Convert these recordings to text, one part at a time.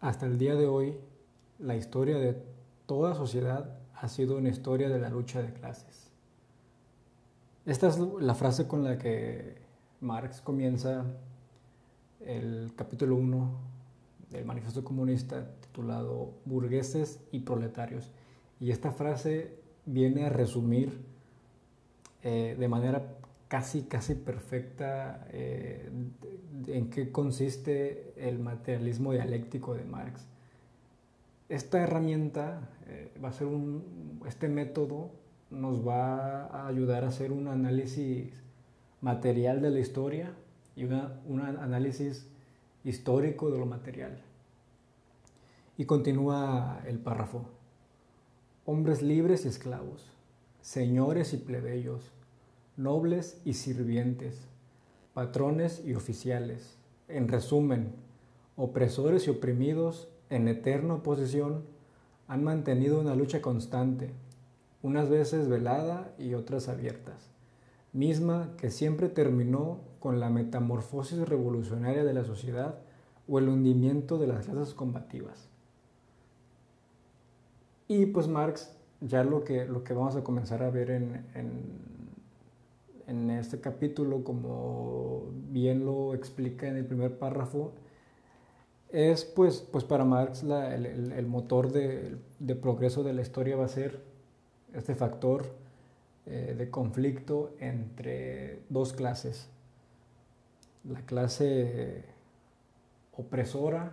hasta el día de hoy, la historia de toda sociedad ha sido una historia de la lucha de clases. Esta es la frase con la que Marx comienza el capítulo 1 del Manifiesto Comunista titulado Burgueses y Proletarios. Y esta frase viene a resumir eh, de manera casi, casi perfecta eh, en qué consiste el materialismo dialéctico de Marx. Esta herramienta eh, va a ser un, este método nos va a ayudar a hacer un análisis material de la historia y un análisis histórico de lo material. Y continúa el párrafo. Hombres libres y esclavos, señores y plebeyos, nobles y sirvientes, patrones y oficiales, en resumen, opresores y oprimidos en eterna oposición, han mantenido una lucha constante, unas veces velada y otras abiertas, misma que siempre terminó con la metamorfosis revolucionaria de la sociedad o el hundimiento de las clases combativas. Y pues Marx, ya lo que, lo que vamos a comenzar a ver en en este capítulo, como bien lo explica en el primer párrafo, es pues, pues para Marx el, motor de, progreso de la historia va a ser este factor eh, de conflicto entre dos clases. La clase opresora,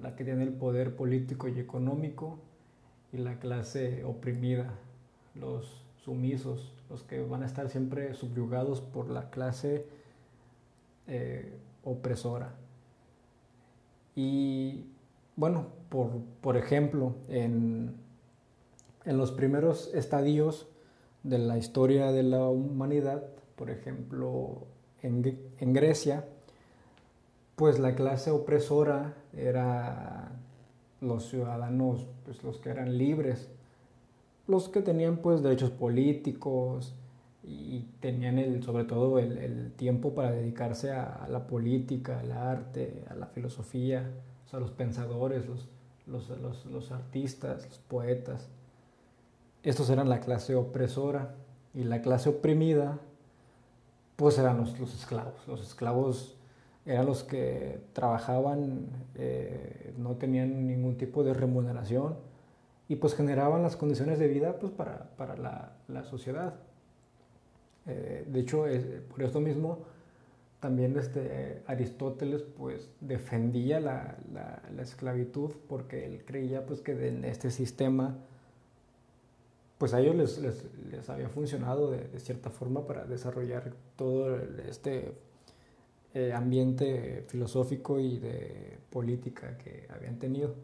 la que tiene el poder político y económico, y la clase oprimida, los sumisos, los que van a estar siempre subyugados por la clase eh, opresora. Y bueno, por, ejemplo, en, los primeros estadios de la historia de la humanidad, por ejemplo, en, en Grecia, pues la clase opresora era los ciudadanos, pues los que eran libres, los que tenían pues derechos políticos y tenían el, sobre todo el, tiempo para dedicarse a, la política, al arte, a la filosofía, o sea, los pensadores, los, los, los, artistas, los poetas. Estos eran la clase opresora y la clase oprimida pues eran los, esclavos. Los esclavos eran los que trabajaban, eh, no tenían ningún tipo de remuneración, y pues generaban las condiciones de vida pues para, para la, la, sociedad. Eh, de hecho, por esto mismo, también este, Aristóteles pues defendía la, la, esclavitud porque él creía pues que en este sistema pues a ellos les, les, les había funcionado de, cierta forma para desarrollar todo este eh, ambiente filosófico y de política que habían tenido.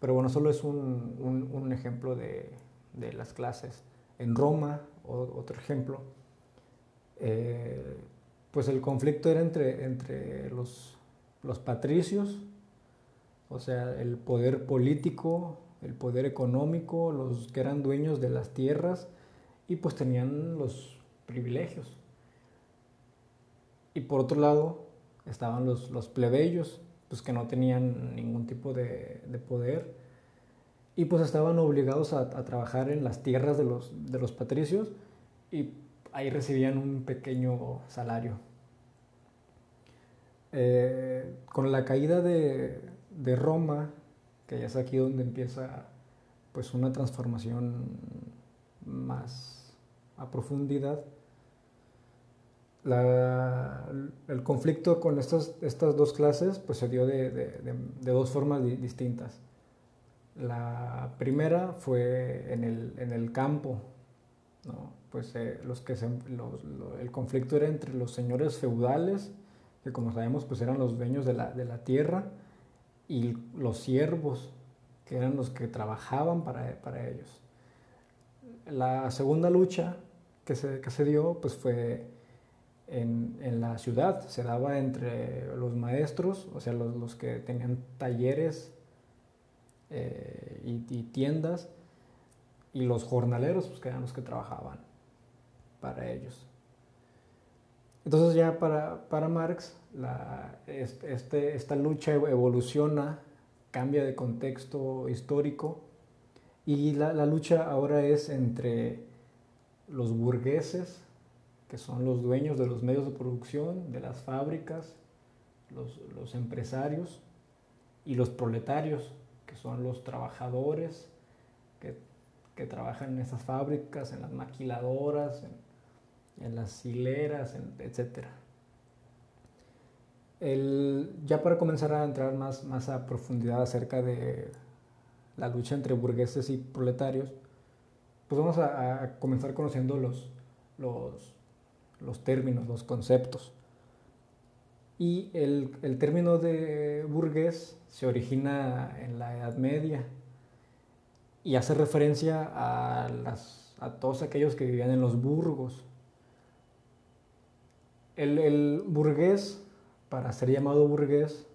Pero bueno, solo es un, un, ejemplo de, de, las clases. En Roma, otro ejemplo, eh, pues el conflicto era entre, entre los, los patricios, o sea, el poder político, el poder económico, los que eran dueños de las tierras y pues tenían los privilegios. Y por otro lado estaban los, los plebeyos, pues que no tenían ningún tipo de, poder y pues estaban obligados a, trabajar en las tierras de los, de los patricios y ahí recibían un pequeño salario. Eh, con la caída de, de, Roma, que ya es aquí donde empieza pues una transformación más a profundidad, el conflicto con estas, estas dos clases pues, se dio de, de, dos formas distintas. La primera fue en el, en el campo, ¿no? pues eh, los que el conflicto era entre los señores feudales, que como sabemos pues eran los dueños de la, de la tierra, y los siervos, que eran los que trabajaban para, para ellos. La segunda lucha que se, que se dio pues fue en, en, la ciudad. Se daba entre los maestros, o sea, los, los que tenían talleres eh, y, tiendas, y los jornaleros, pues que eran los que trabajaban para ellos. Entonces ya para, para Marx, la, este, esta lucha evoluciona cambia de contexto histórico y la, la lucha ahora es entre los burgueses, que son los dueños de los medios de producción, de las fábricas, los, empresarios, y los proletarios, que son los trabajadores que, trabajan en esas fábricas, en las maquiladoras, en, en las hileras, etc. El, ya para comenzar a entrar más, más a profundidad acerca de la lucha entre burgueses y proletarios, pues vamos a, a comenzar conociendo los, los, los términos, los conceptos. Y el, el, término de burgués se origina en la Edad Media y hace referencia a, las, a todos aquellos que vivían en los burgos. El, el burgués, para ser llamado burgués,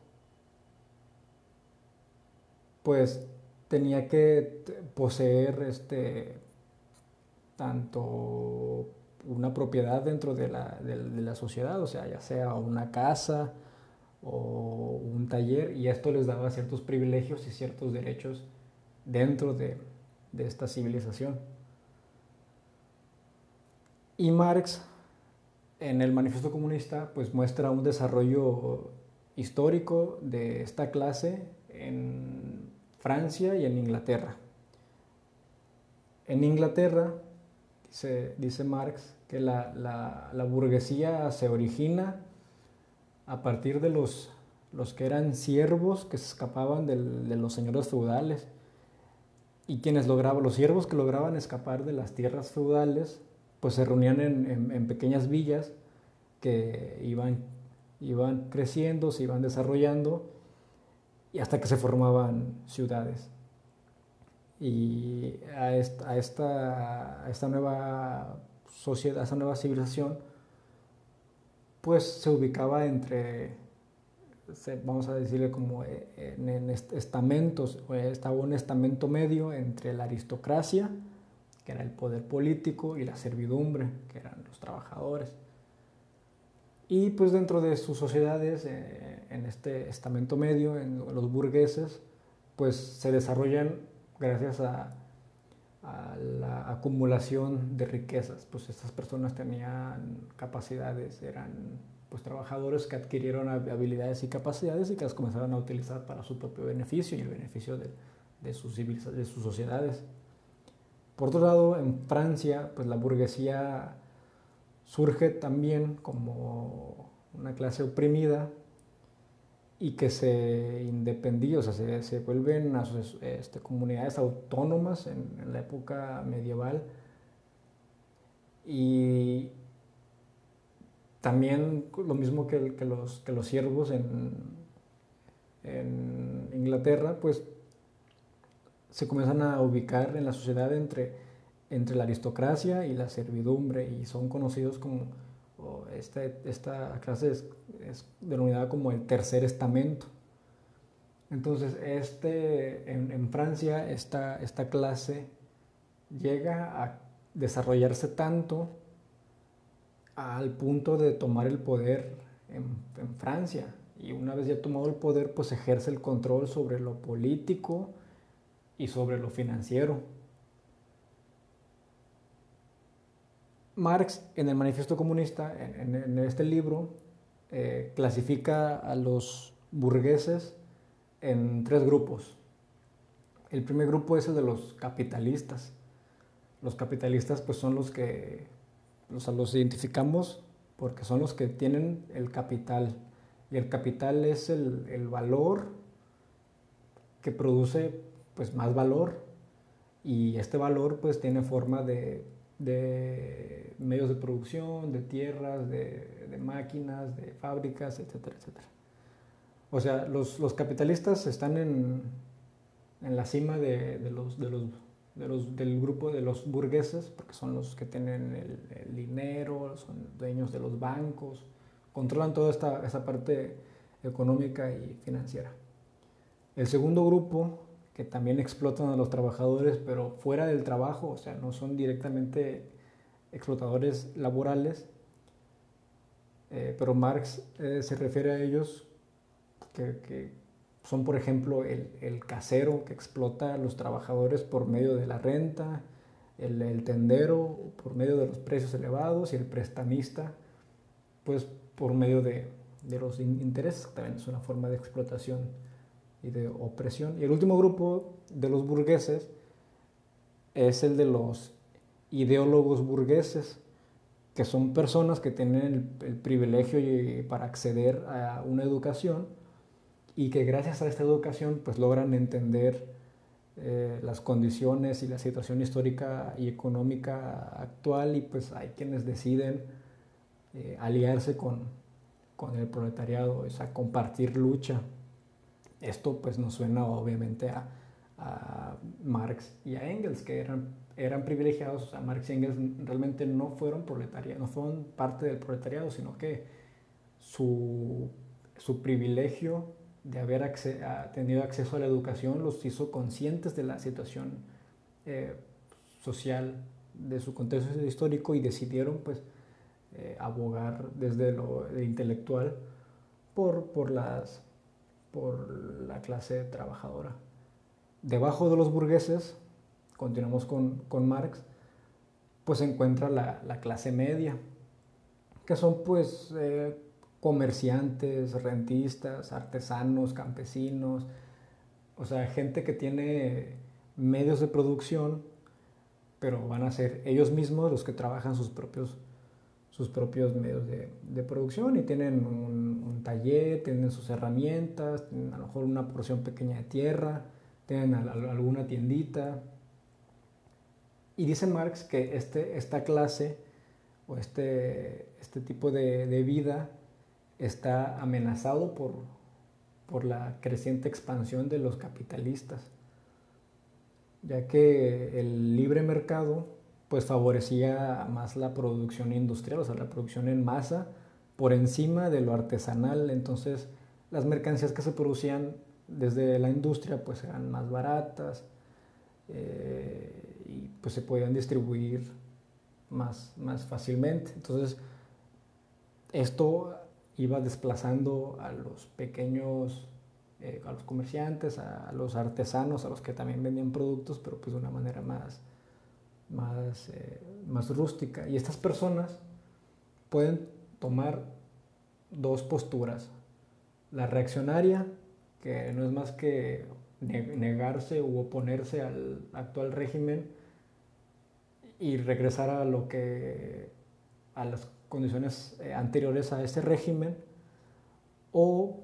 pues tenía que poseer este, tanto una propiedad dentro de la, de, la, sociedad, o sea, ya sea una casa o un taller, y esto les daba ciertos privilegios y ciertos derechos dentro de, de esta civilización. Y Marx, en el Manifiesto Comunista, pues muestra un desarrollo histórico de esta clase en Francia y en Inglaterra. En Inglaterra, dice, dice Marx, que la, la, burguesía se origina a partir de los, los que eran siervos que se escapaban de los señores feudales y quienes lograban, los siervos que lograban escapar de las tierras feudales, pues se reunían en, en, en pequeñas villas que iban, iban creciendo, se iban desarrollando y hasta que se formaban ciudades. Y a esta, a esta, a esta nueva sociedad, esa nueva civilización, pues se ubicaba entre, vamos a decirle como eh, en, estamentos, estaba un estamento medio entre la aristocracia, que era el poder político, y la servidumbre, que eran los trabajadores. Y pues dentro de sus sociedades, eh, en este estamento medio, en los burgueses, pues se desarrollan gracias a la acumulación de riquezas. Pues estas personas tenían capacidades, eran pues trabajadores que adquirieron habilidades y capacidades y que las comenzaron a utilizar para su propio beneficio y el beneficio de, de, sus, de sus sociedades. Por otro lado, en Francia, pues la burguesía surge también como una clase oprimida y que se independían, o sea, se, vuelven a sus, este, comunidades autónomas en, la época medieval. Y también lo mismo que, que, los, que los siervos en, en Inglaterra, pues se comienzan a ubicar en la sociedad entre, entre la aristocracia y la servidumbre y son conocidos como esta, clase es, denominada como el tercer estamento. Entonces, este, en, Francia, esta, esta clase llega a desarrollarse tanto al punto de tomar el poder en, Francia. Y una vez ya tomado el poder, pues ejerce el control sobre lo político y sobre lo financiero. Marx, en el Manifiesto Comunista, en, este libro, eh, clasifica a los burgueses en tres grupos. El primer grupo es el de los capitalistas. Los capitalistas pues son los que los, los identificamos porque son los que tienen el capital. Y el capital es el, el valor que produce pues más valor y este valor pues tiene forma de de medios de producción, de tierras, de, de máquinas, de fábricas, etcétera, etcétera. O sea, los, los capitalistas están en, en la cima de, de, los, de, los, de los, del grupo de los burgueses, porque son los que tienen el, el dinero, son dueños de los bancos, controlan toda esta, esa parte económica y financiera. El segundo grupo que también explotan a los trabajadores, pero fuera del trabajo, o sea, no son directamente explotadores laborales, eh, pero Marx eh, se refiere a ellos que, que, son, por ejemplo, el, casero que explota a los trabajadores por medio de la renta, el, tendero por medio de los precios elevados y el prestamista, pues por medio de, de los intereses, también es una forma de explotación y de opresión. Y el último grupo de los burgueses es el de los ideólogos burgueses, que son personas que tienen el, privilegio para acceder a una educación y que gracias a esta educación pues logran entender eh, las condiciones y la situación histórica y económica actual y pues hay quienes deciden eh, aliarse con, con el proletariado, o sea, compartir lucha. Esto pues nos suena obviamente a, a Marx y a Engels, que eran, eran privilegiados, o sea, Marx y Engels realmente no fueron proletariados, no fueron parte del proletariado, sino que su, su privilegio de haber tenido acceso a la educación los hizo conscientes de la situación eh, social de su contexto histórico y decidieron pues eh, abogar desde lo intelectual por, por, las, por la clase trabajadora. Debajo de los burgueses, continuamos con, Marx, pues se encuentra la, clase media, que son pues eh, comerciantes, rentistas, artesanos, campesinos, o sea, gente que tiene medios de producción, pero van a ser ellos mismos los que trabajan sus propios, sus propios medios de, producción y tienen un, taller, tienen sus herramientas, tienen a lo mejor una porción pequeña de tierra, tienen alguna tiendita. Y dice Marx que este, esta clase o este, este tipo de, vida está amenazado por, por la creciente expansión de los capitalistas, ya que el libre mercado pues favorecía más la producción industrial, o sea, la producción en masa por encima de lo artesanal, entonces las mercancías que se producían desde la industria pues eran más baratas eh, y pues se podían distribuir más, más fácilmente. Entonces esto iba desplazando a los pequeños, eh, a los comerciantes, a, los artesanos, a los que también vendían productos, pero pues de una manera más, más, eh, más rústica. Y estas personas pueden tomar dos posturas, la reaccionaria que no es más que negarse u oponerse al actual régimen y regresar a lo que a las condiciones eh, anteriores a ese régimen o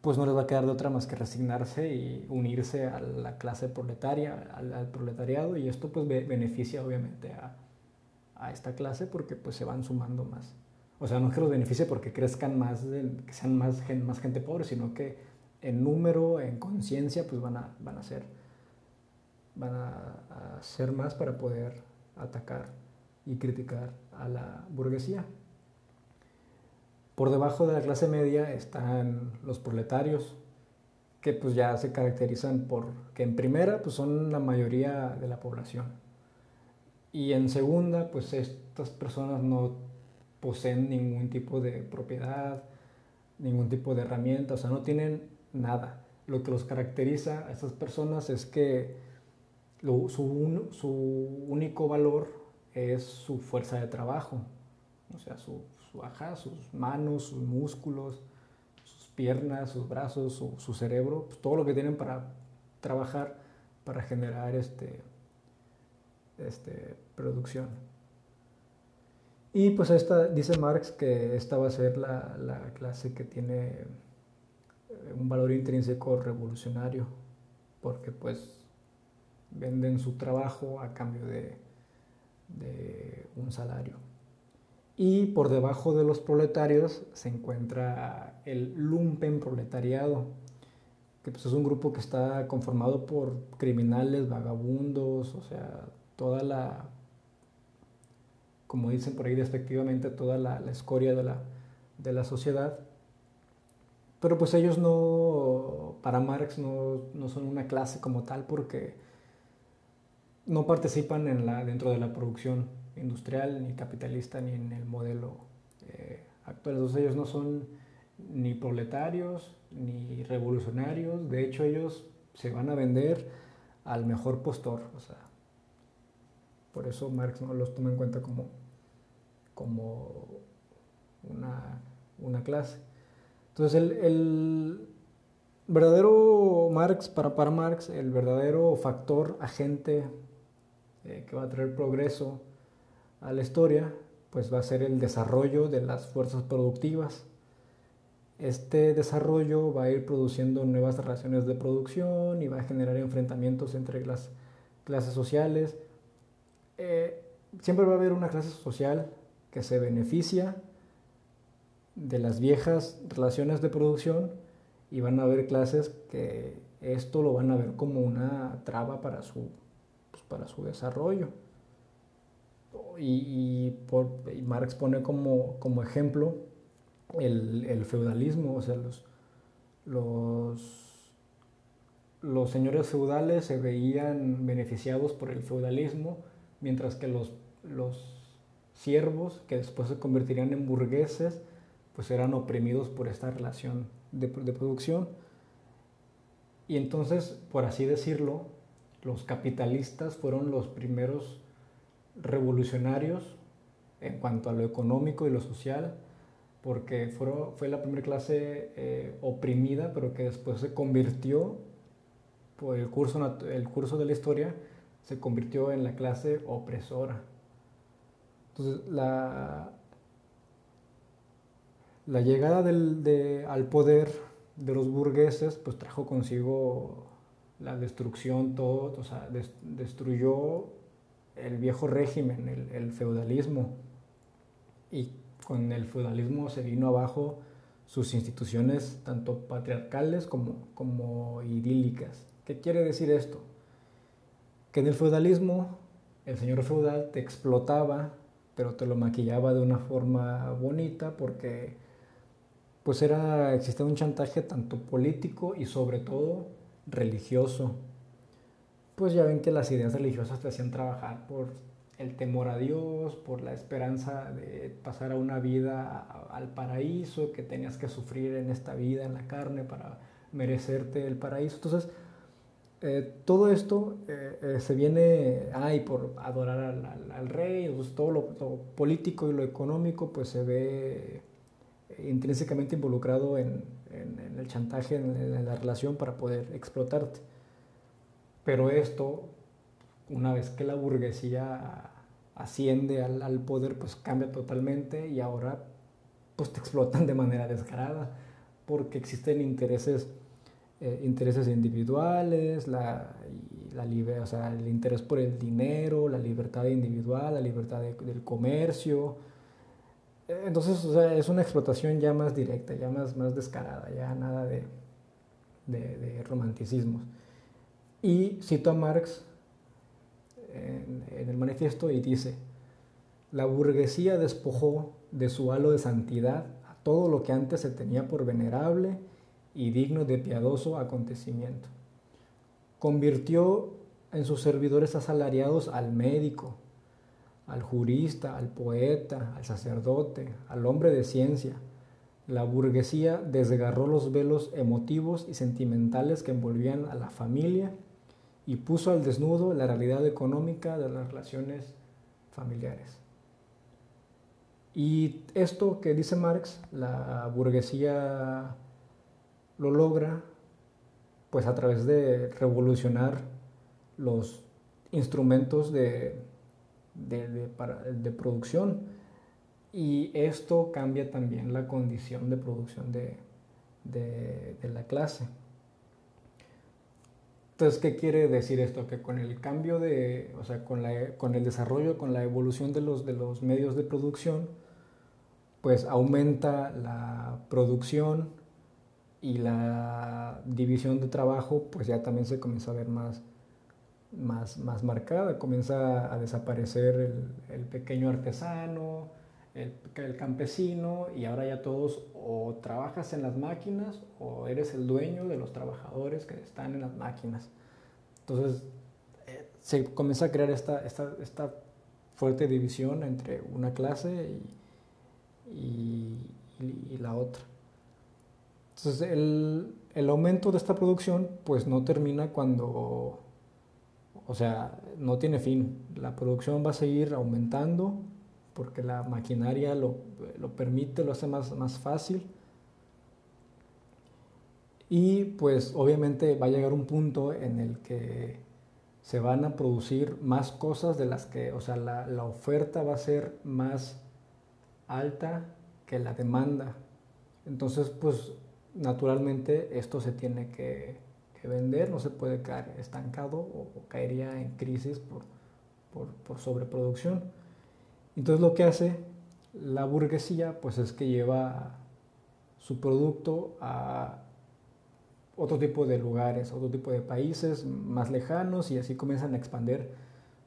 pues no les va a quedar de otra más que resignarse y unirse a la clase proletaria, al, proletariado y esto pues beneficia obviamente a, a, esta clase porque pues se van sumando más. O sea, no es que los beneficie porque crezcan más, que sean más, más gente pobre, sino que en número, en conciencia, pues van a, van a ser van a, ser más para poder atacar y criticar a la burguesía. Por debajo de la clase media están los proletarios, que pues ya se caracterizan por que en primera pues son la mayoría de la población. Y en segunda, pues estas personas no poseen ningún tipo de propiedad, ningún tipo de herramienta, o sea, no tienen nada. Lo que los caracteriza a estas personas es que su, su, único valor es su fuerza de trabajo, o sea, su, su sus manos, sus músculos, sus piernas, sus brazos, su, cerebro, pues, todo lo que tienen para trabajar, para generar este, este, producción. Y pues esta, dice Marx que esta va a ser la, la clase que tiene un valor intrínseco revolucionario, porque pues venden su trabajo a cambio de, un salario. Y por debajo de los proletarios se encuentra el lumpen proletariado, que pues es un grupo que está conformado por criminales, vagabundos, o sea, toda la, como dicen por ahí despectivamente, toda la, escoria de la, de la sociedad. Pero pues ellos no, para Marx no, no, son una clase como tal porque no participan en la, dentro de la producción industrial, ni capitalista, ni en el modelo eh, actual. Entonces ellos no son ni proletarios, ni revolucionarios. De hecho, ellos se van a vender al mejor postor. O sea, por eso Marx no los toma en cuenta como, como una, clase. Entonces, el, verdadero Marx, para, para Marx, el verdadero factor, agente eh, que va a traer progreso a la historia, pues va a ser el desarrollo de las fuerzas productivas. Este desarrollo va a ir produciendo nuevas relaciones de producción y va a generar enfrentamientos entre las clases sociales. Eh, siempre va a haber una clase social que se beneficia de las viejas relaciones de producción y van a haber clases que esto lo van a ver como una traba para su, pues, para su desarrollo. Y, por, Marx pone como, como ejemplo el, el, feudalismo, o sea, los, los, los señores feudales se veían beneficiados por el feudalismo, mientras que los, los siervos, que después se convertirían en burgueses, pues eran oprimidos por esta relación de, de producción. Y entonces, por así decirlo, los capitalistas fueron los primeros revolucionarios en cuanto a lo económico y lo social, porque fue la primera clase eh, oprimida, pero que después se convirtió, por el curso, el curso de la historia, se convirtió en la clase opresora. Entonces, la, la llegada del, al poder de los burgueses, pues trajo consigo la destrucción, todo, o sea, destruyó el viejo régimen, el, feudalismo. Y con el feudalismo se vino abajo sus instituciones, tanto patriarcales como, como idílicas. ¿Qué quiere decir esto? Que en el feudalismo el señor feudal te explotaba, pero te lo maquillaba de una forma bonita porque pues era, existía un chantaje tanto político y sobre todo religioso pues ya ven que las ideas religiosas te hacían trabajar por el temor a Dios, por la esperanza de pasar a una vida al paraíso, que tenías que sufrir en esta vida, en la carne, para merecerte el paraíso. Entonces, eh, todo esto eh, eh, se viene, ay, por adorar al, rey, pues todo lo, político y lo económico, pues se ve intrínsecamente involucrado en, el chantaje, en la relación para poder explotarte. Pero esto, una vez que la burguesía asciende al, poder, pues cambia totalmente y ahora pues te explotan de manera descarada porque existen intereses, eh, intereses individuales, la, la o sea, el interés por el dinero, la libertad individual, la libertad del comercio. Entonces, es una explotación ya más directa, ya más, más descarada, ya nada de, de romanticismos. Y cito a Marx en, el manifiesto y dice, la burguesía despojó de su halo de santidad a todo lo que antes se tenía por venerable y digno de piadoso acontecimiento. Convirtió en sus servidores asalariados al médico, al jurista, al poeta, al sacerdote, al hombre de ciencia. La burguesía desgarró los velos emotivos y sentimentales que envolvían a la familia y puso al desnudo la realidad económica de las relaciones familiares. Y esto que dice Marx, la burguesía lo logra pues a través de revolucionar los instrumentos de, de, producción y esto cambia también la condición de producción de, de la clase. Entonces, ¿qué quiere decir esto? Que con el cambio de, o sea, con, la, con el desarrollo, con la evolución de los, de los medios de producción, pues aumenta la producción y la división de trabajo, pues ya también se comienza a ver más, más, más marcada, comienza a desaparecer el, el pequeño artesano, el, el, campesino, y ahora ya todos o trabajas en las máquinas o eres el dueño de los trabajadores que están en las máquinas. Entonces eh, se comienza a crear esta, esta, esta, fuerte división entre una clase y, y, y la otra. Entonces el, el aumento de esta producción pues no termina cuando, o sea, no tiene fin. La producción va a seguir aumentando porque la maquinaria lo, lo permite, lo hace más, más fácil. Y pues obviamente va a llegar un punto en el que se van a producir más cosas de las que, o sea, la, la oferta va a ser más alta que la demanda. Entonces, pues naturalmente esto se tiene que, vender, no se puede caer estancado o, caería en crisis por, por, sobreproducción. Entonces lo que hace la burguesía pues es que lleva su producto a otro tipo de lugares, otro tipo de países más lejanos y así comienzan a expandir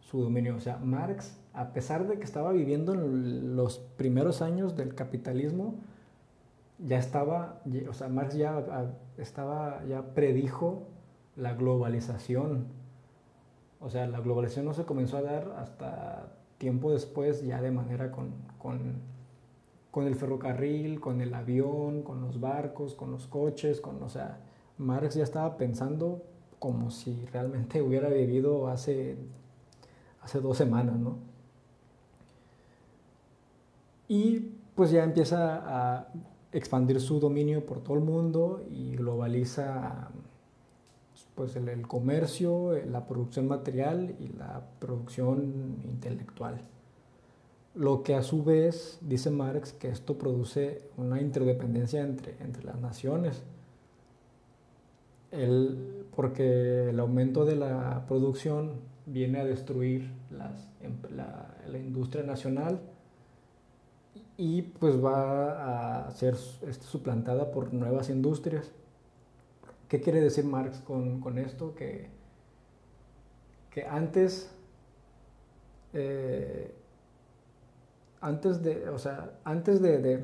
su dominio. O sea, Marx, a pesar de que estaba viviendo en los primeros años del capitalismo, ya estaba, o sea, Marx ya estaba, ya predijo la globalización. O sea, la globalización no se comenzó a dar hasta tiempo después, ya de manera con, con, el ferrocarril, con el avión, con los barcos, con los coches, con, o sea, Marx ya estaba pensando como si realmente hubiera vivido hace, hace dos semanas, ¿no? Y pues ya empieza a expandir su dominio por todo el mundo y globaliza pues el, comercio, la producción material y la producción intelectual. Lo que a su vez dice Marx que esto produce una interdependencia entre, entre las naciones. porque el aumento de la producción viene a destruir las, la, la industria nacional y pues va a ser este, suplantada por nuevas industrias. ¿Qué quiere decir Marx con, esto? Que, que antes, eh, antes de, o sea, antes de,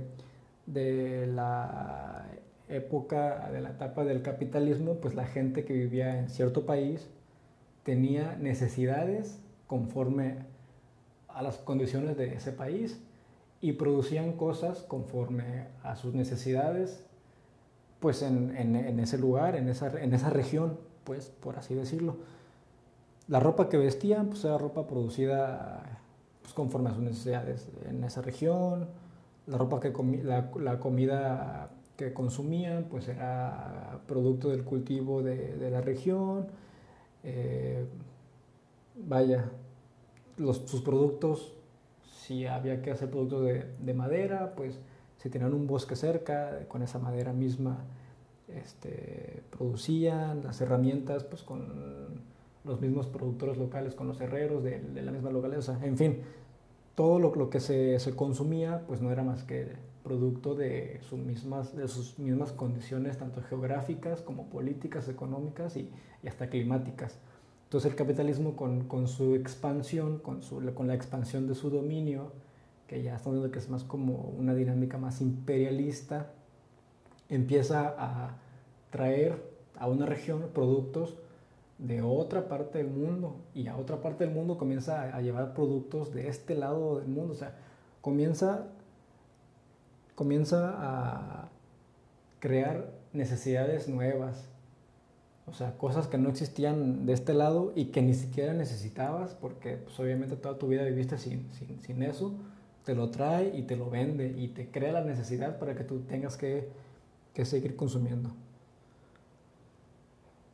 de, la época, de la etapa del capitalismo, pues la gente que vivía en cierto país tenía necesidades conforme a las condiciones de ese país y producían cosas conforme a sus necesidades, pues en, en, ese lugar, en esa, en esa región, pues por así decirlo. La ropa que vestían, pues era ropa producida pues, conforme a sus necesidades en esa región. La ropa que la, la, comida que consumían, pues era producto del cultivo de, de la región. Eh, vaya, los, sus productos si había que hacer productos de, madera, pues si tenían un bosque cerca, con esa madera misma este, producían las herramientas pues con los mismos productores locales, con los herreros de, la misma localidad, en fin, todo lo, que se, consumía pues no era más que producto de, sus mismas, de sus mismas condiciones, tanto geográficas como políticas, económicas y hasta climáticas. Entonces el capitalismo con, su expansión, con, su, con la expansión de su dominio, que ya estamos viendo que es más como una dinámica más imperialista, empieza a traer a una región productos de otra parte del mundo y a otra parte del mundo comienza a, llevar productos de este lado del mundo. O sea, comienza, comienza a crear necesidades nuevas, o sea, cosas que no existían de este lado y que ni siquiera necesitabas porque pues, obviamente toda tu vida viviste sin, sin, eso, te lo trae y te lo vende y te crea la necesidad para que tú tengas que, que seguir consumiendo.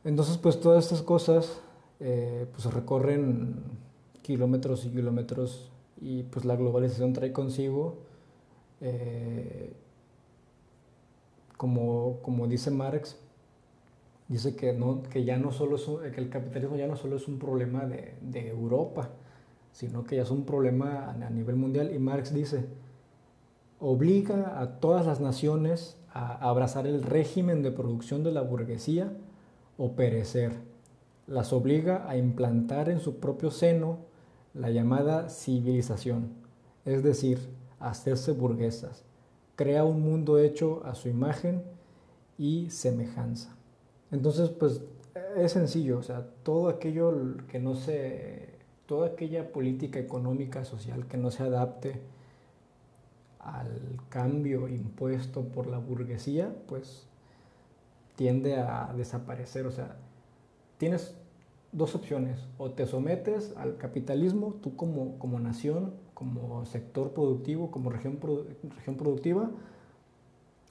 Entonces, pues todas estas cosas eh, pues recorren kilómetros y kilómetros y pues la globalización trae consigo, eh, como, como dice Marx, dice que, no, que, ya no solo es que el capitalismo ya no solo es un problema de, de, Europa, sino que ya es un problema a, nivel mundial. Y Marx dice, obliga a todas las naciones a abrazar el régimen de producción de la burguesía o perecer. Las obliga a implantar en su propio seno la llamada civilización, es decir, hacerse burguesas. Crea un mundo hecho a su imagen y semejanza. Entonces, pues es sencillo, o sea, todo aquello que no se, toda aquella política económica, social que no se adapte al cambio impuesto por la burguesía, pues tiende a desaparecer. O sea, tienes dos opciones. O te sometes al capitalismo, tú como, como nación, como sector productivo, como región, región productiva,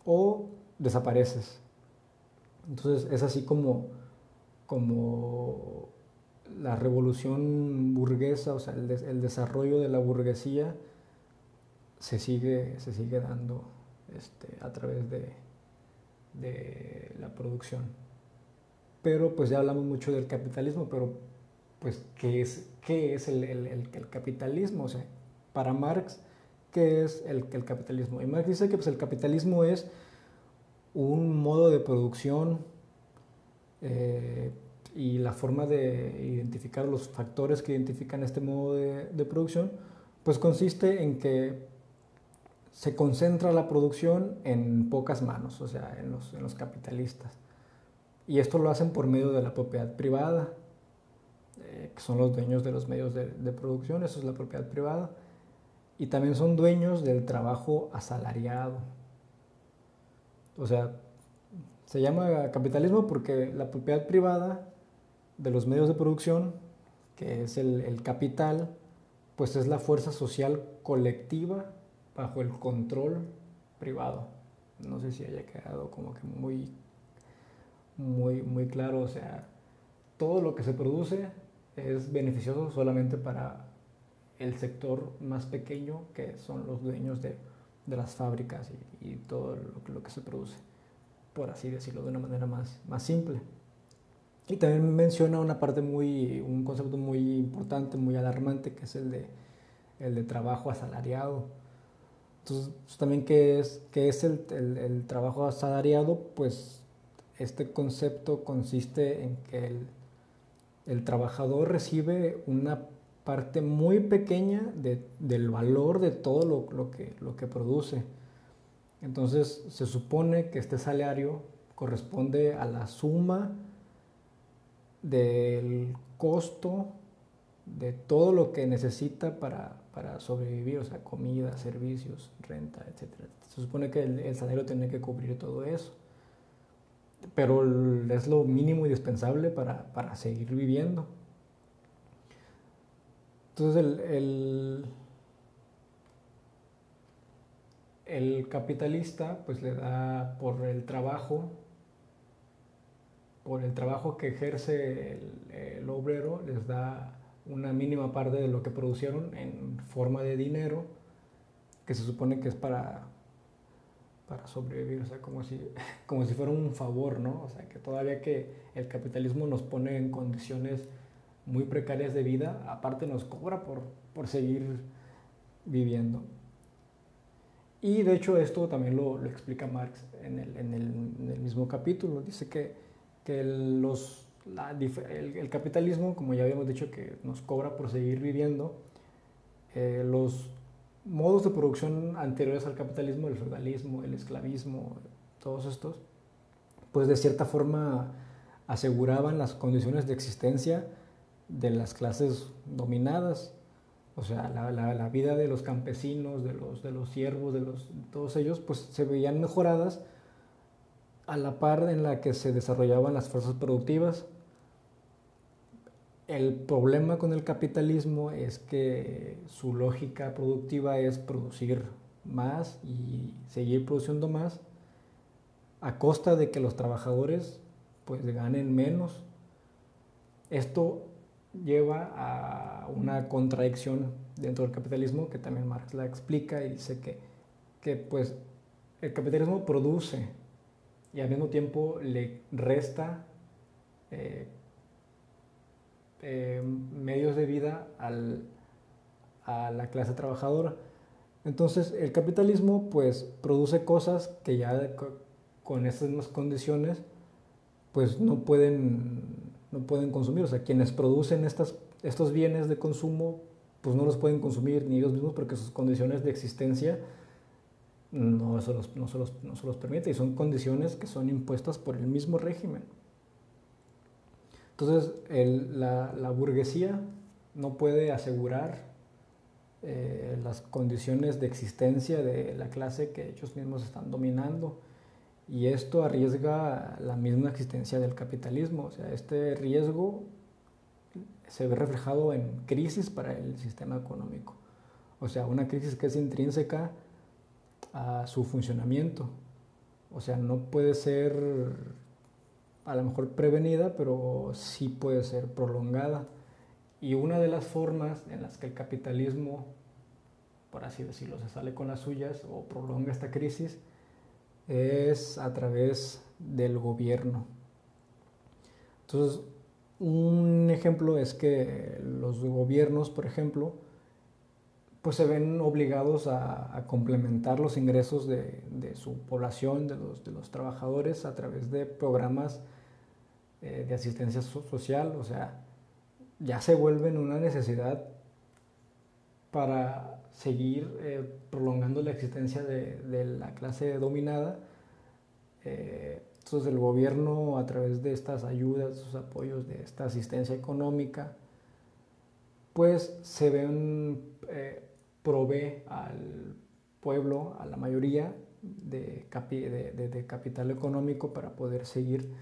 o desapareces. Entonces es así como, como la revolución burguesa, o sea, el, el desarrollo de la burguesía se sigue, se sigue dando este, a través de, de la producción. Pero pues ya hablamos mucho del capitalismo, pero pues ¿qué es, qué es el, el, el, capitalismo? O sea, para Marx, ¿qué es el, capitalismo? Y Marx dice que pues, el capitalismo es un modo de producción eh, y la forma de identificar los factores que identifican este modo de, de producción, pues consiste en que se concentra la producción en pocas manos, o sea, en los, en los capitalistas. Y esto lo hacen por medio de la propiedad privada, eh, que son los dueños de los medios de, de, producción, eso es la propiedad privada. Y también son dueños del trabajo asalariado. O sea, se llama capitalismo porque la propiedad privada de los medios de producción, que es el, el capital, pues es la fuerza social colectiva bajo el control privado. No sé si haya quedado como que muy, muy, muy claro. O sea, todo lo que se produce es beneficioso solamente para el sector más pequeño que son los dueños de, de las fábricas y, y todo lo, lo, que se produce, por así decirlo de una manera más, más simple. Y también menciona una parte muy, un concepto muy importante, muy alarmante, que es el de, el de trabajo asalariado entonces, pues, también qué es, qué es el, el, el, trabajo asalariado, pues este concepto consiste en que el, el trabajador recibe una parte muy pequeña de, del valor de todo lo, lo, que, lo que produce. Entonces se supone que este salario corresponde a la suma del costo de todo lo que necesita para, para sobrevivir, o sea, comida, servicios, renta, etc. Se supone que el, el salario tiene que cubrir todo eso, pero es lo mínimo indispensable para, para seguir viviendo. Entonces el, el, el, capitalista pues le da por el trabajo, por el trabajo que ejerce el, obrero, les da una mínima parte de lo que producieron en forma de dinero, que se supone que es para, para sobrevivir, o sea, como si, como si fuera un favor, ¿no? O sea, que todavía que el capitalismo nos pone en condiciones muy precarias de vida, aparte nos cobra por, por seguir viviendo. Y de hecho esto también lo, lo explica Marx en el, en, el, en el, mismo capítulo. Dice que, que los el, capitalismo, como ya habíamos dicho, que nos cobra por seguir viviendo, eh, los modos de producción anteriores al capitalismo, el feudalismo, el esclavismo, todos estos, pues de cierta forma aseguraban las condiciones de existencia de las clases dominadas, o sea, la, la, la vida de los campesinos, de los, de los siervos, de, los, de todos ellos, pues se veían mejoradas a la par en la que se desarrollaban las fuerzas productivas. El problema con el capitalismo es que su lógica productiva es producir más y seguir produciendo más a costa de que los trabajadores pues ganen menos. Esto lleva a una contradicción dentro del capitalismo que también Marx la explica y dice que, que pues el capitalismo produce y al mismo tiempo le resta eh, eh, medios de vida a la clase trabajadora. Entonces el capitalismo pues produce cosas que ya con estas mismas condiciones pues no pueden, no pueden consumir. O sea, quienes producen estas, estos bienes de consumo pues no los pueden consumir ni ellos mismos porque sus condiciones de existencia no se, los, no, se los, no se los permite y son condiciones que son impuestas por el mismo régimen. Entonces, la, burguesía no puede asegurar eh, las condiciones de existencia de la clase que ellos mismos están dominando Y esto arriesga la misma existencia del capitalismo. O sea, este riesgo se ve reflejado en crisis para el sistema económico. O sea, una crisis que es intrínseca a su funcionamiento. O sea, no puede ser a lo mejor prevenida, pero sí puede ser prolongada. Y una de las formas en las que el capitalismo, por así decirlo, se sale con las suyas o prolonga esta crisis es a través del gobierno. Entonces, un ejemplo es que los gobiernos, por ejemplo, pues se ven obligados a, complementar los ingresos de, su población, de los, trabajadores, a través de programas eh, de asistencia social. O sea, ya se vuelven una necesidad para seguir eh, prolongando la existencia de, la clase dominada. Eh, entonces el gobierno a través de estas ayudas, sus apoyos, de esta asistencia económica, pues se ven, provee al pueblo, a la mayoría, de, de, capital económico para poder seguir,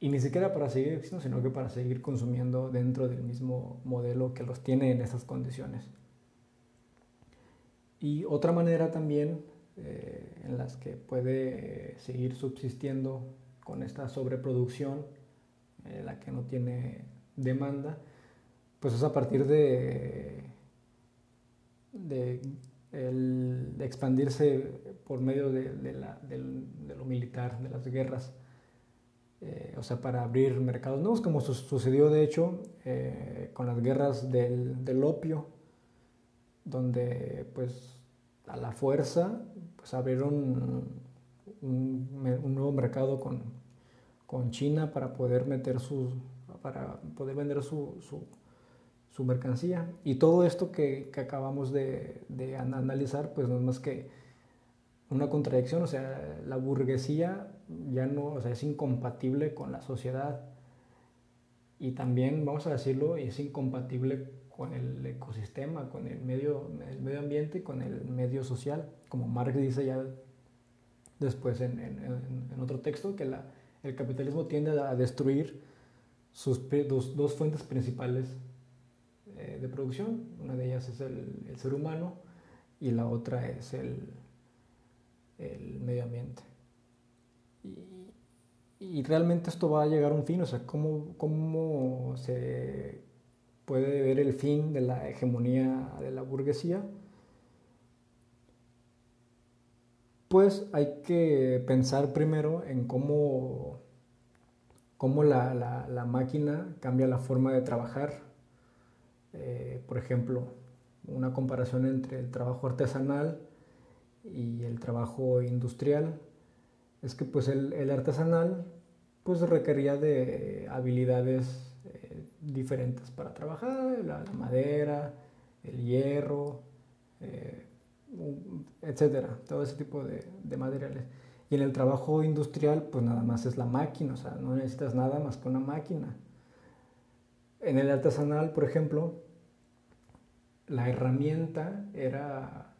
y ni siquiera para seguir existiendo, sino que para seguir consumiendo dentro del mismo modelo que los tiene en esas condiciones. Y otra manera también eh, en las que puede seguir subsistiendo con esta sobreproducción, eh, la que no tiene demanda, pues es a partir de, de, expandirse por medio de, lo militar, de las guerras. Eh, o sea, para abrir mercados nuevos, como sucedió de hecho con las guerras del, del opio, donde pues a la fuerza pues abrieron un, nuevo mercado con, con, China para poder meter sus para poder vender su, mercancía y todo esto que, acabamos de, analizar pues no es más que una contradicción o sea la burguesía ya no o sea es incompatible con la sociedad y también vamos a decirlo es incompatible con el ecosistema, con el medio, el medio ambiente con el medio social. Como Marx dice ya después en, otro texto, que el capitalismo tiende a destruir sus dos, dos fuentes principales eh, de producción. Una de ellas es el, el, ser humano y la otra es el, el medio ambiente. Y, realmente esto va a llegar a un fin, o sea, cómo, cómo se puede ver el fin de la hegemonía de la burguesía, pues hay que pensar primero en cómo, cómo la, máquina cambia la forma de trabajar. Eh, por ejemplo, una comparación entre el trabajo artesanal y el trabajo industrial es que pues el, el artesanal pues requería de habilidades diferentes para trabajar, la, madera, el hierro, eh, etcétera, todo ese tipo de, materiales. Y en el trabajo industrial, pues nada más es la máquina, o sea, no necesitas nada más que una máquina. En el artesanal, por ejemplo, la herramienta era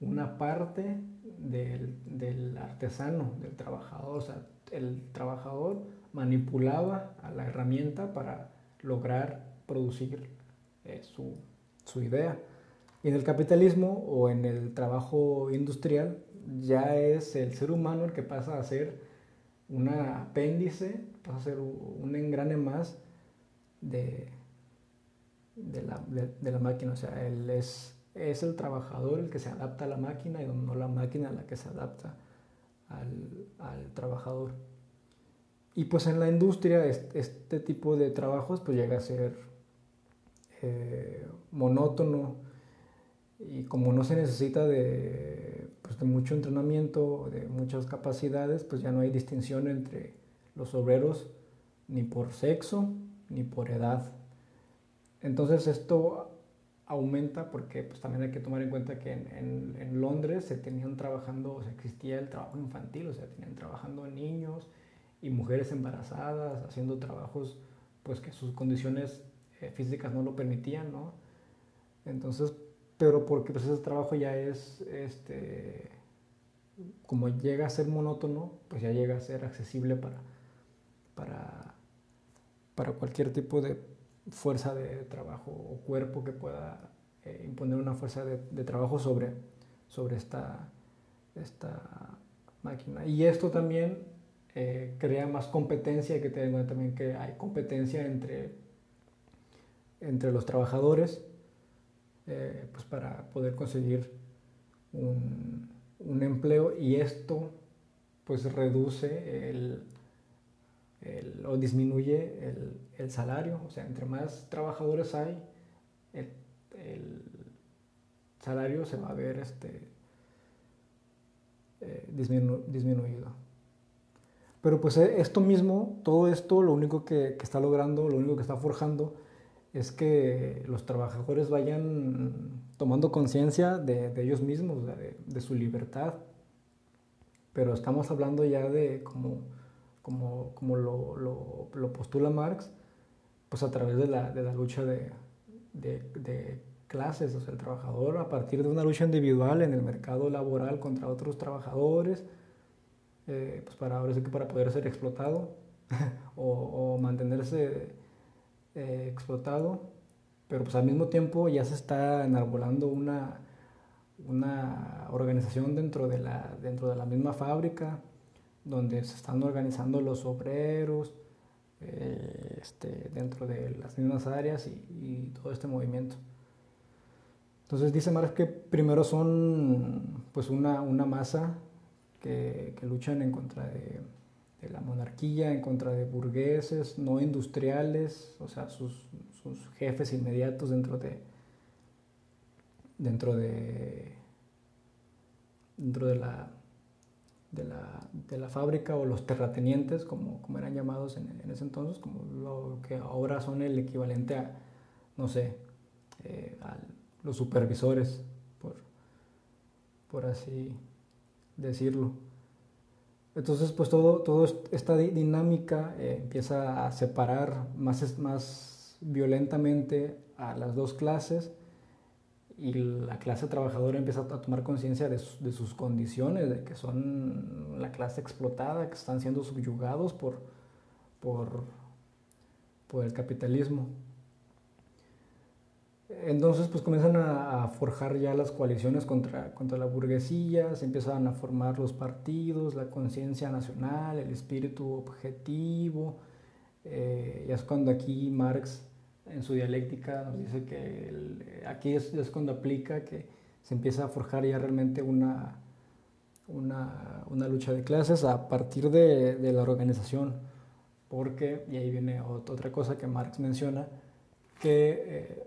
una parte del, del, artesano, del trabajador. O sea, el trabajador manipulaba a la herramienta para lograr producir eh, su, su, idea. Y en el capitalismo o en el trabajo industrial ya es el ser humano el que pasa a ser un apéndice, pasa a ser un engrane más de, de, la, de, la, máquina. O sea, él es, es el trabajador el que se adapta a la máquina y no la máquina la que se adapta al, al trabajador. Y pues en la industria este tipo de trabajos pues llega a ser eh, monótono y como no se necesita de, pues, de mucho entrenamiento, de muchas capacidades, pues ya no hay distinción entre los obreros ni por sexo ni por edad. Entonces esto aumenta porque pues también hay que tomar en cuenta que en, Londres se tenían trabajando, o sea, existía el trabajo infantil, o sea, tenían trabajando niños, y mujeres embarazadas haciendo trabajos pues que sus condiciones eh, físicas no lo permitían, ¿no? Entonces, pero porque pues ese trabajo ya es este, como llega a ser monótono, pues ya llega a ser accesible para, para, para cualquier tipo de fuerza de trabajo o cuerpo que pueda eh, imponer una fuerza de, trabajo sobre, sobre esta, esta máquina. Y esto también eh, crea más competencia, que cuenta también que hay competencia entre, entre los trabajadores eh, pues para poder conseguir un, un, empleo y esto pues reduce el, el, o disminuye el, el, salario, o sea, entre más trabajadores hay, el, el salario se va a ver este, eh, disminuido. Pero pues eh, esto mismo, todo esto, lo único que, que, está logrando, lo único que está forjando, es que los trabajadores vayan tomando conciencia de, de, ellos mismos, de, de, su libertad. Pero estamos hablando ya de, como, como, como lo, lo, postula Marx, pues a través de la, de la lucha de, de clases, o sea, el trabajador a partir de una lucha individual en el mercado laboral contra otros trabajadores, eh, pues para, ahora que para poder ser explotado o, mantenerse eh, explotado, pero pues al mismo tiempo ya se está enarbolando una, una organización dentro de, la, dentro de la misma fábrica, donde se están organizando los obreros, eh, este, dentro de las mismas áreas y todo este movimiento. Entonces dice Marx que primero son pues una, una masa que, que, luchan en contra de, la monarquía, en contra de burgueses, no industriales, o sea, sus, sus jefes inmediatos dentro de dentro de dentro de la, de la, de la fábrica o los terratenientes, como, como eran llamados en, en, ese entonces, como lo que ahora son el equivalente a, no sé, eh, al los supervisores, por, por así decirlo. Entonces, pues todo, todo esta dinámica eh, empieza a separar más, más violentamente a las dos clases y la clase trabajadora empieza a tomar conciencia de, de, sus condiciones, de que son la clase explotada, que están siendo subyugados por, por, por el capitalismo. Entonces, pues comienzan a, forjar ya las coaliciones contra, contra la burguesía, se empiezan a formar los partidos, la conciencia nacional, el espíritu objetivo. Eh, ya es cuando aquí Marx, en su dialéctica, nos dice que aquí es, cuando aplica que se empieza a forjar ya realmente una, una, una lucha de clases a partir de, de, la organización. Porque, y ahí viene otra cosa que Marx menciona, que eh,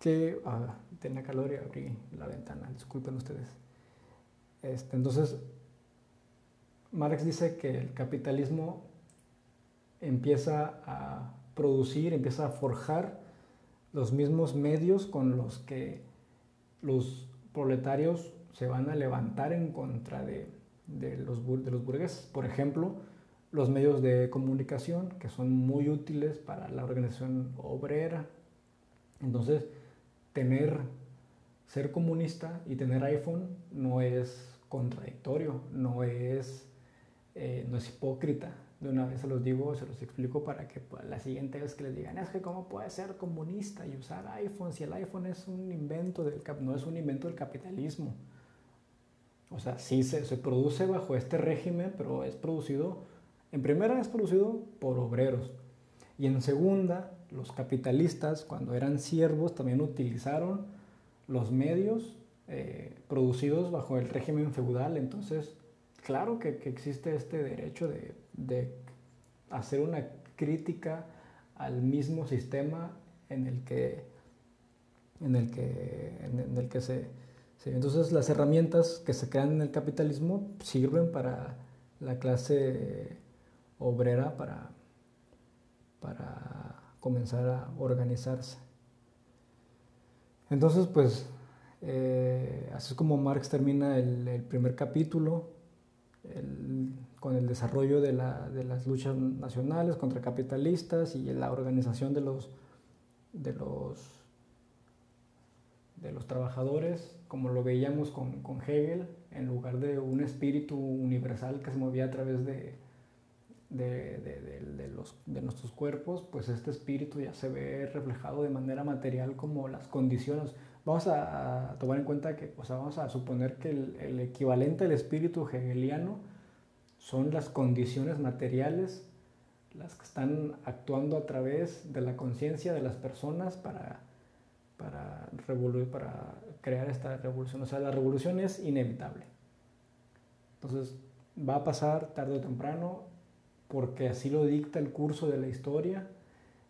que ah, tenía calor y abrí la ventana, disculpen ustedes. Este, entonces, Marx dice que el capitalismo empieza a producir, empieza a forjar los mismos medios con los que los proletarios se van a levantar en contra de, los burgueses. Por ejemplo, los medios de comunicación, que son muy útiles para la organización obrera. Entonces, tener, ser comunista y tener iPhone no es contradictorio, no es, eh, no es hipócrita. De una vez se los digo, se los explico para que pues, la siguiente vez que les digan, es que cómo puede ser comunista y usar iPhone si el iPhone es un invento del, no es un invento del capitalismo. O sea, sí se, se produce bajo este régimen, pero es producido, en primera es producido por obreros y en segunda los capitalistas, cuando eran siervos, también utilizaron los medios eh, producidos bajo el régimen feudal. Entonces, claro que, existe este derecho de, hacer una crítica al mismo sistema en el que, en el que, en el que se, se... Entonces, las herramientas que se crean en el capitalismo sirven para la clase obrera, para, para comenzar a organizarse. Entonces, pues, eh, así es como Marx termina el, primer capítulo con el desarrollo de, las luchas nacionales contra capitalistas y la organización de los, de los, de los trabajadores, como lo veíamos con, con, Hegel, en lugar de un espíritu universal que se movía a través de, de, de, los, de nuestros cuerpos, pues este espíritu ya se ve reflejado de manera material como las condiciones. Vamos a, tomar en cuenta que, o sea, vamos a suponer que el, el equivalente al espíritu hegeliano son las condiciones materiales las que están actuando a través de la conciencia de las personas para para, para crear esta revolución. O sea, la revolución es inevitable. Entonces, va a pasar tarde o temprano porque así lo dicta el curso de la historia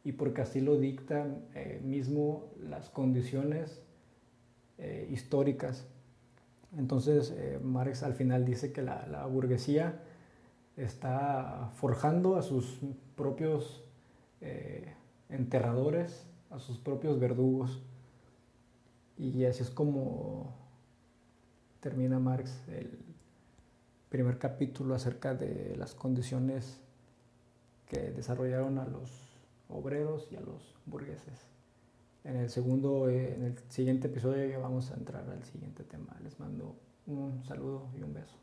y porque así lo dictan eh, mismo las condiciones eh, históricas. Entonces, eh, Marx al final dice que la, la, burguesía está forjando a sus propios enterradores, a sus propios verdugos. Y así es como termina Marx el primer capítulo acerca de las condiciones que desarrollaron a los obreros y a los burgueses. En el segundo, eh, en el siguiente episodio ya vamos a entrar al siguiente tema. Les mando un saludo y un beso.